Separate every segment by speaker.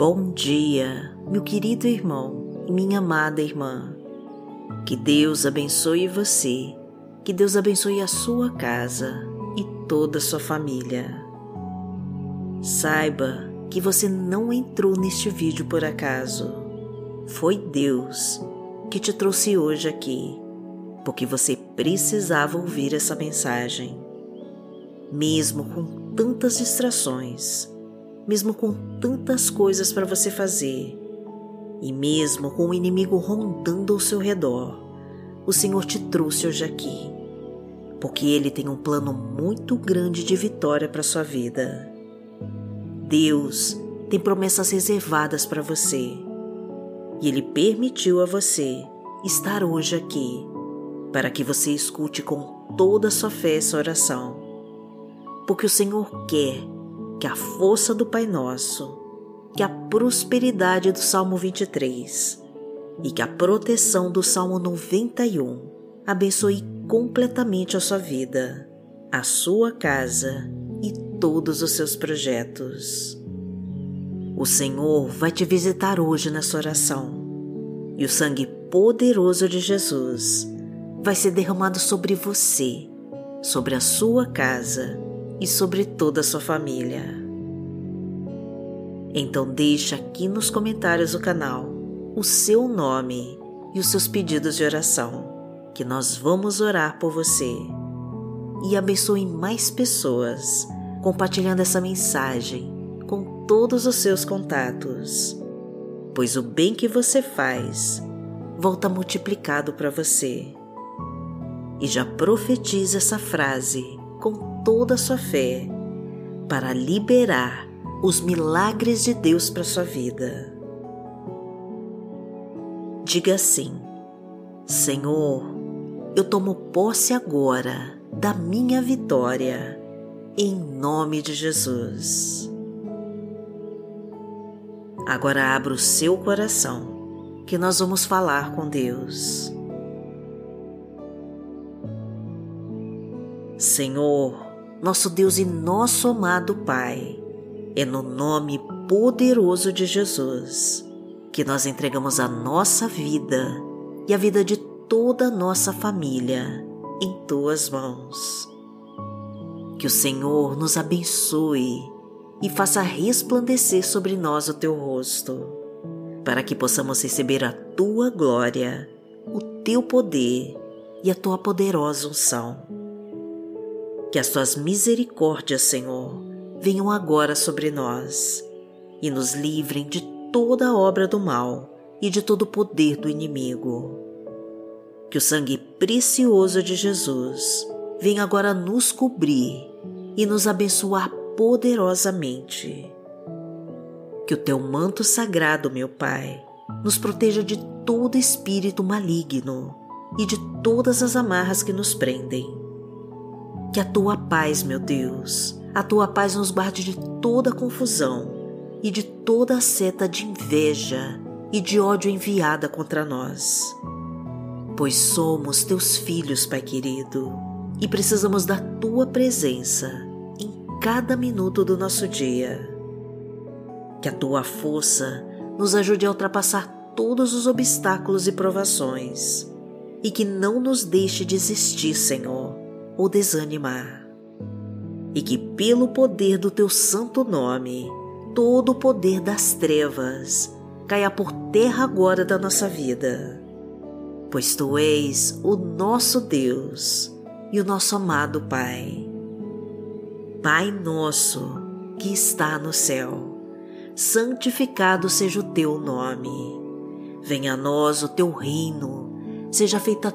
Speaker 1: Bom dia, meu querido irmão e minha amada irmã. Que Deus abençoe você, que Deus abençoe a sua casa e toda a sua família. Saiba que você não entrou neste vídeo por acaso. Foi Deus que te trouxe hoje aqui, porque você precisava ouvir essa mensagem. Mesmo com tantas distrações, mesmo com tantas coisas para você fazer, e mesmo com o inimigo rondando ao seu redor, o Senhor te trouxe hoje aqui, porque Ele tem um plano muito grande de vitória para sua vida. Deus tem promessas reservadas para você, e Ele permitiu a você estar hoje aqui para que você escute com toda a sua fé essa oração, porque o Senhor quer que a força do Pai Nosso, que a prosperidade do Salmo 23 e que a proteção do Salmo 91 abençoe completamente a sua vida, a sua casa e todos os seus projetos. O Senhor vai te visitar hoje nessa oração e o sangue poderoso de Jesus vai ser derramado sobre você, sobre a sua casa e sobre toda a sua família. Então deixe aqui nos comentários do canal o seu nome e os seus pedidos de oração, que nós vamos orar por você. E abençoe mais pessoas compartilhando essa mensagem com todos os seus contatos, pois o bem que você faz volta multiplicado para você. E já profetiza essa frase com toda a sua fé para liberar os milagres de Deus para sua vida. Diga assim: Senhor, eu tomo posse agora da minha vitória, em nome de Jesus. Agora abra o seu coração, que nós vamos falar com Deus. Senhor, nosso Deus e nosso amado Pai, é no nome poderoso de Jesus que nós entregamos a nossa vida e a vida de toda a nossa família em tuas mãos. Que o Senhor nos abençoe e faça resplandecer sobre nós o teu rosto, para que possamos receber a tua glória, o teu poder e a tua poderosa unção que as tuas misericórdias, Senhor, venham agora sobre nós e nos livrem de toda obra do mal e de todo o poder do inimigo. Que o sangue precioso de Jesus venha agora nos cobrir e nos abençoar poderosamente. Que o teu manto sagrado, meu Pai, nos proteja de todo espírito maligno e de todas as amarras que nos prendem que a tua paz, meu Deus, a tua paz nos guarde de toda confusão e de toda a seta de inveja e de ódio enviada contra nós. Pois somos teus filhos, Pai querido, e precisamos da tua presença em cada minuto do nosso dia. Que a tua força nos ajude a ultrapassar todos os obstáculos e provações e que não nos deixe desistir, Senhor ou desanimar. E que, pelo poder do teu santo nome, todo o poder das trevas caia por terra agora da nossa vida. Pois tu és o nosso Deus e o nosso amado Pai. Pai nosso que está no céu, santificado seja o teu nome. Venha a nós o teu reino, seja feita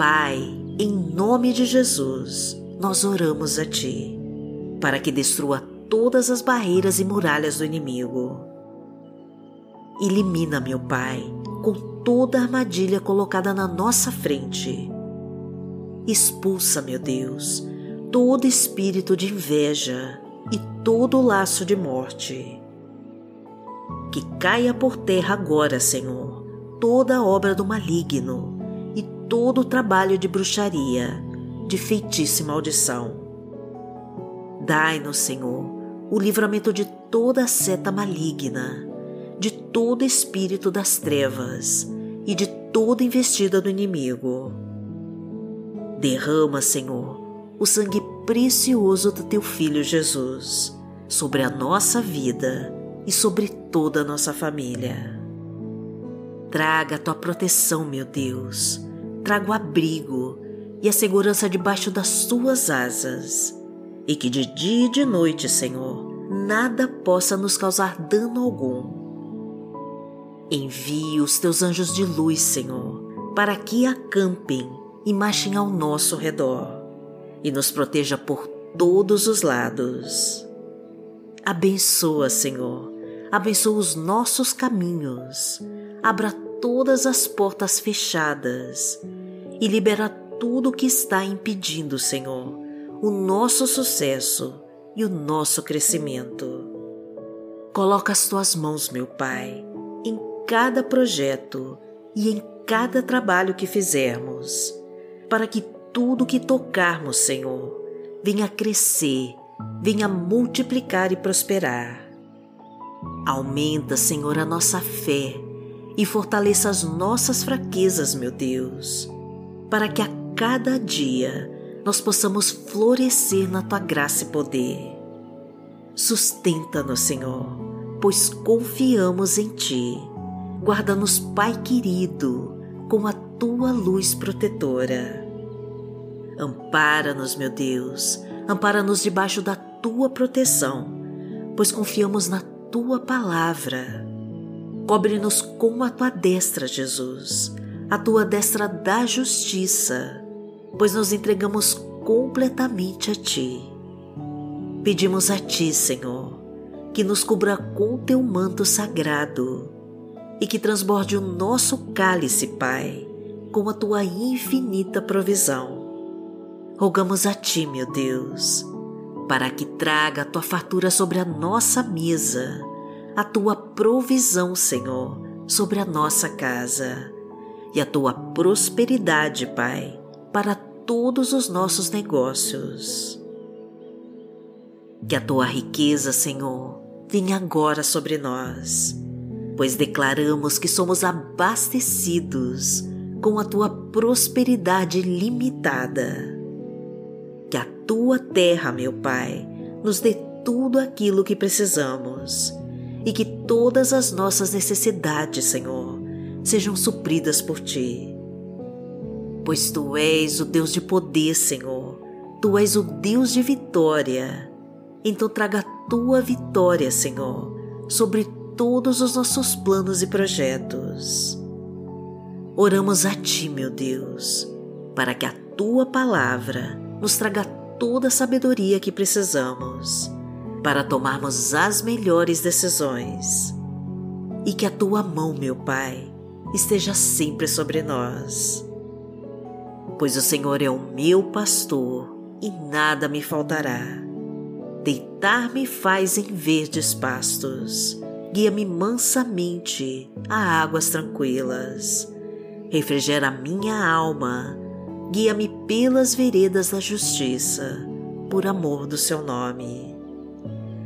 Speaker 1: Pai, em nome de Jesus, nós oramos a Ti, para que destrua todas as barreiras e muralhas do inimigo. Elimina, meu Pai, com toda a armadilha colocada na nossa frente. Expulsa, meu Deus, todo espírito de inveja e todo laço de morte. Que caia por terra agora, Senhor, toda obra do maligno todo o trabalho de bruxaria, de feitiço e maldição. Dai-nos, Senhor, o livramento de toda seta maligna de todo espírito das trevas e de toda investida do inimigo. Derrama, Senhor, o sangue precioso do teu Filho Jesus sobre a nossa vida e sobre toda a nossa família. Traga a tua proteção, meu Deus. Traga o abrigo e a segurança debaixo das tuas asas. E que de dia e de noite, Senhor, nada possa nos causar dano algum Envie os teus anjos de luz, Senhor, para que acampem e marchem ao nosso redor e nos proteja por todos os lados. Abençoa, Senhor, abençoa os nossos caminhos, abra todas as portas fechadas e libera tudo o que está impedindo, Senhor, o nosso sucesso e o nosso crescimento. Coloca as tuas mãos, meu Pai, em cada projeto e em cada trabalho que fizermos, para que tudo que tocarmos, Senhor, venha crescer, venha multiplicar e prosperar. Aumenta, Senhor, a nossa fé e fortaleça as nossas fraquezas, meu Deus, para que a cada dia nós possamos florescer na tua graça e poder. Sustenta-nos, Senhor, pois confiamos em Ti Guarda-nos, Pai querido, com a tua luz protetora. Ampara-nos, meu Deus, ampara-nos debaixo da tua proteção, pois confiamos na tua palavra. Cobre-nos com a tua destra, Jesus, a tua destra da justiça, pois nos entregamos completamente a ti. Pedimos a ti, Senhor, que nos cubra com teu manto sagrado e que transborde o nosso cálice, Pai, com a tua infinita provisão. Rogamos a Ti, meu Deus, para que traga a tua fartura sobre a nossa mesa, a tua provisão, Senhor, sobre a nossa casa e a tua prosperidade, Pai, para todos os nossos negócios. Que a tua riqueza, Senhor, venha agora sobre nós pois declaramos que somos abastecidos com a tua prosperidade limitada. Que a tua terra, meu Pai, nos dê tudo aquilo que precisamos e que todas as nossas necessidades, Senhor, sejam supridas por ti. Pois tu és o Deus de poder, Senhor, tu és o Deus de vitória. Então traga a tua vitória, Senhor, sobre todos os nossos planos e projetos. Oramos a Ti, meu Deus, para que a Tua palavra nos traga toda a sabedoria que precisamos para tomarmos as melhores decisões. E que a Tua mão, meu Pai, esteja sempre sobre nós. Pois o Senhor é o meu pastor e nada me faltará. Deitar-me faz em verdes pastos guia-me mansamente a águas tranquilas. Refrigera minha alma, guia-me pelas veredas da justiça, por amor do seu nome.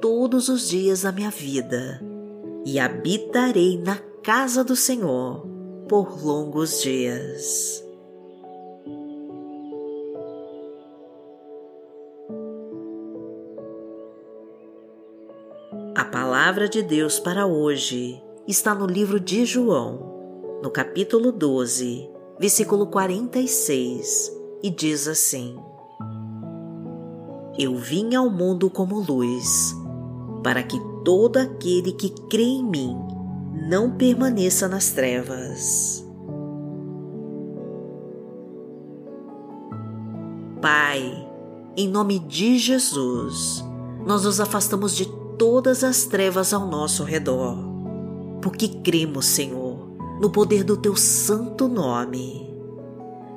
Speaker 1: todos os dias da minha vida e habitarei na casa do Senhor por longos dias. palavra de Deus para hoje está no livro de João, no capítulo 12, versículo 46, e diz assim: Eu vim ao mundo como luz, para que todo aquele que crê em mim não permaneça nas trevas. Pai, em nome de Jesus, nós nos afastamos de todas as trevas ao nosso redor, porque cremos, Senhor, no poder do Teu santo nome.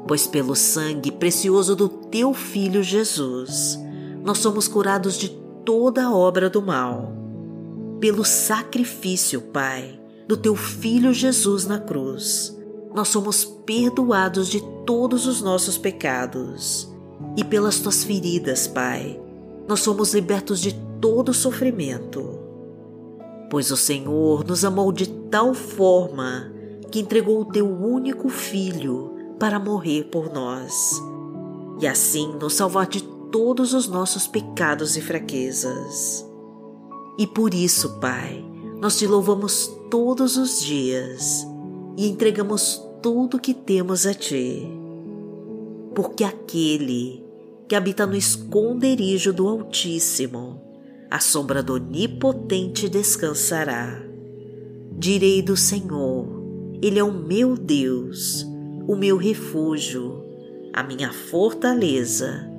Speaker 1: Pois pelo sangue precioso do Teu Filho Jesus, nós somos curados de toda obra do mal. Pelo sacrifício, Pai, do Teu Filho Jesus na cruz, nós somos perdoados de todos os nossos pecados e pelas tuas feridas, Pai, nós somos libertos de todo sofrimento. Pois o Senhor nos amou de tal forma que entregou o teu único filho para morrer por nós e assim nos salvar de todos os nossos pecados e fraquezas. E por isso, Pai, nós te louvamos todos os dias e entregamos tudo que temos a Ti. Porque aquele que habita no esconderijo do Altíssimo, a sombra do Onipotente descansará. Direi do Senhor, Ele é o meu Deus, o meu refúgio, a minha fortaleza,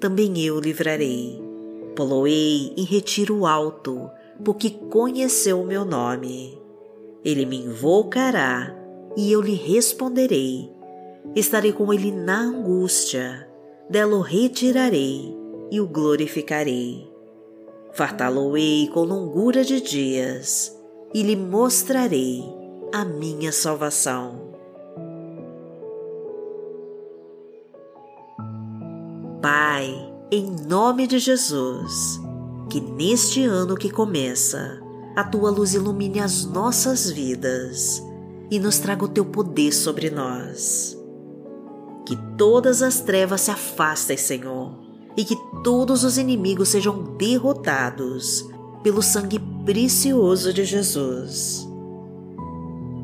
Speaker 1: também eu o livrarei. Poloei em retiro alto, porque conheceu o meu nome. Ele me invocará e eu lhe responderei. Estarei com ele na angústia dela o retirarei e o glorificarei. Fartá-lo-ei com longura de dias e lhe mostrarei a minha salvação. Pai, em nome de Jesus, que neste ano que começa, a tua luz ilumine as nossas vidas e nos traga o teu poder sobre nós que todas as trevas se afastem, Senhor, e que todos os inimigos sejam derrotados pelo sangue precioso de Jesus.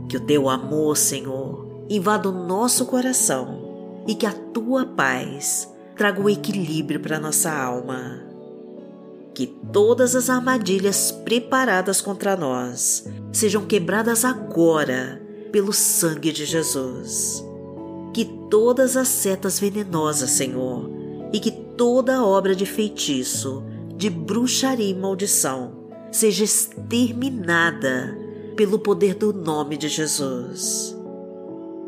Speaker 1: Que o teu amor, Senhor, invada o nosso coração e que a tua paz traga o equilíbrio para nossa alma. Que todas as armadilhas preparadas contra nós sejam quebradas agora pelo sangue de Jesus que todas as setas venenosas, Senhor, e que toda obra de feitiço, de bruxaria e maldição seja exterminada pelo poder do nome de Jesus.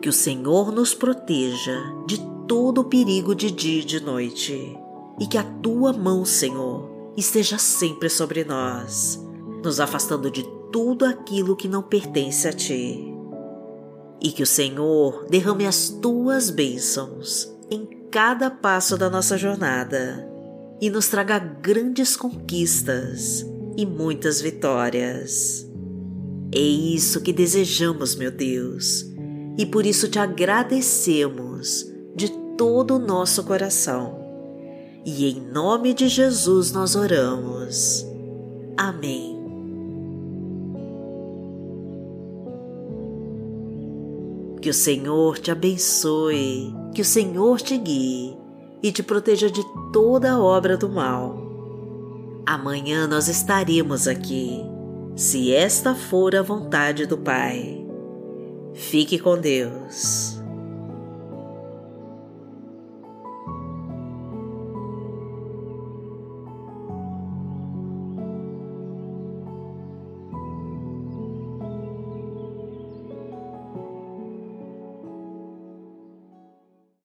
Speaker 1: Que o Senhor nos proteja de todo o perigo de dia e de noite, e que a tua mão, Senhor, esteja sempre sobre nós, nos afastando de tudo aquilo que não pertence a ti e que o Senhor derrame as tuas bênçãos em cada passo da nossa jornada e nos traga grandes conquistas e muitas vitórias. É isso que desejamos, meu Deus, e por isso te agradecemos de todo o nosso coração. E em nome de Jesus nós oramos. Amém. Que o Senhor te abençoe, que o Senhor te guie e te proteja de toda obra do mal. Amanhã nós estaremos aqui, se esta for a vontade do Pai. Fique com Deus.